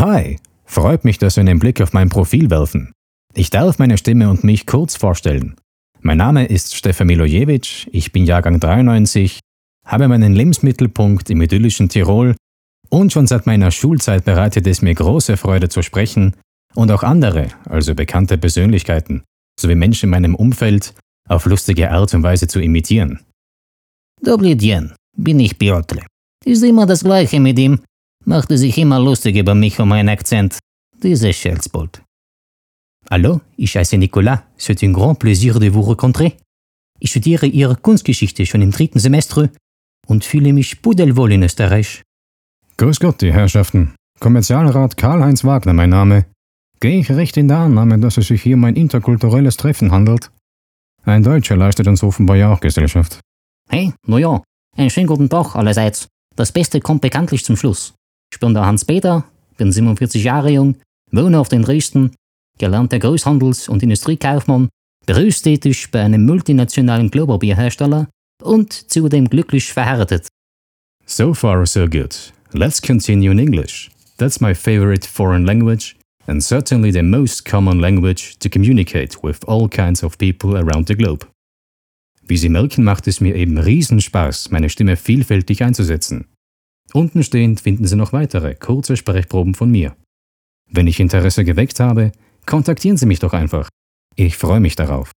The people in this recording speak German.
Hi, freut mich, dass Sie einen Blick auf mein Profil werfen. Ich darf meine Stimme und mich kurz vorstellen. Mein Name ist Stefan Milojewitsch, ich bin Jahrgang 93, habe meinen Lebensmittelpunkt im idyllischen Tirol und schon seit meiner Schulzeit bereitet es mir große Freude zu sprechen und auch andere, also bekannte Persönlichkeiten, sowie Menschen in meinem Umfeld auf lustige Art und Weise zu imitieren. Dobry dien, bin ich Piotr. Ist immer das Gleiche mit ihm. Machte sich immer lustig über mich und meinen Akzent. Dieses Scherzbold. Hallo, ich heiße Nicolas. C'est un grand plaisir de vous rencontrer. Ich studiere Ihre Kunstgeschichte schon im dritten Semester und fühle mich pudelwohl in Österreich. Grüß Gott, die Herrschaften. Kommerzialrat Karl-Heinz Wagner, mein Name. Gehe ich recht in der Annahme, dass es sich hier um ein interkulturelles Treffen handelt? Ein Deutscher leistet uns offenbar ja auch Gesellschaft. Hey, na ja, einen schönen guten Tag allerseits. Das Beste kommt bekanntlich zum Schluss. Ich bin der Hans-Peter, bin 47 Jahre jung, wohne auf den Dresden, gelernter Großhandels- und Industriekaufmann, berufstätig bei einem multinationalen Globerbierhersteller und zudem glücklich verheiratet. So far, so good. Let's continue in English. That's my favorite foreign language and certainly the most common language to communicate with all kinds of people around the globe. Wie Sie merken, macht es mir eben Riesenspaß, meine Stimme vielfältig einzusetzen. Unten stehend finden Sie noch weitere kurze Sprechproben von mir. Wenn ich Interesse geweckt habe, kontaktieren Sie mich doch einfach. Ich freue mich darauf.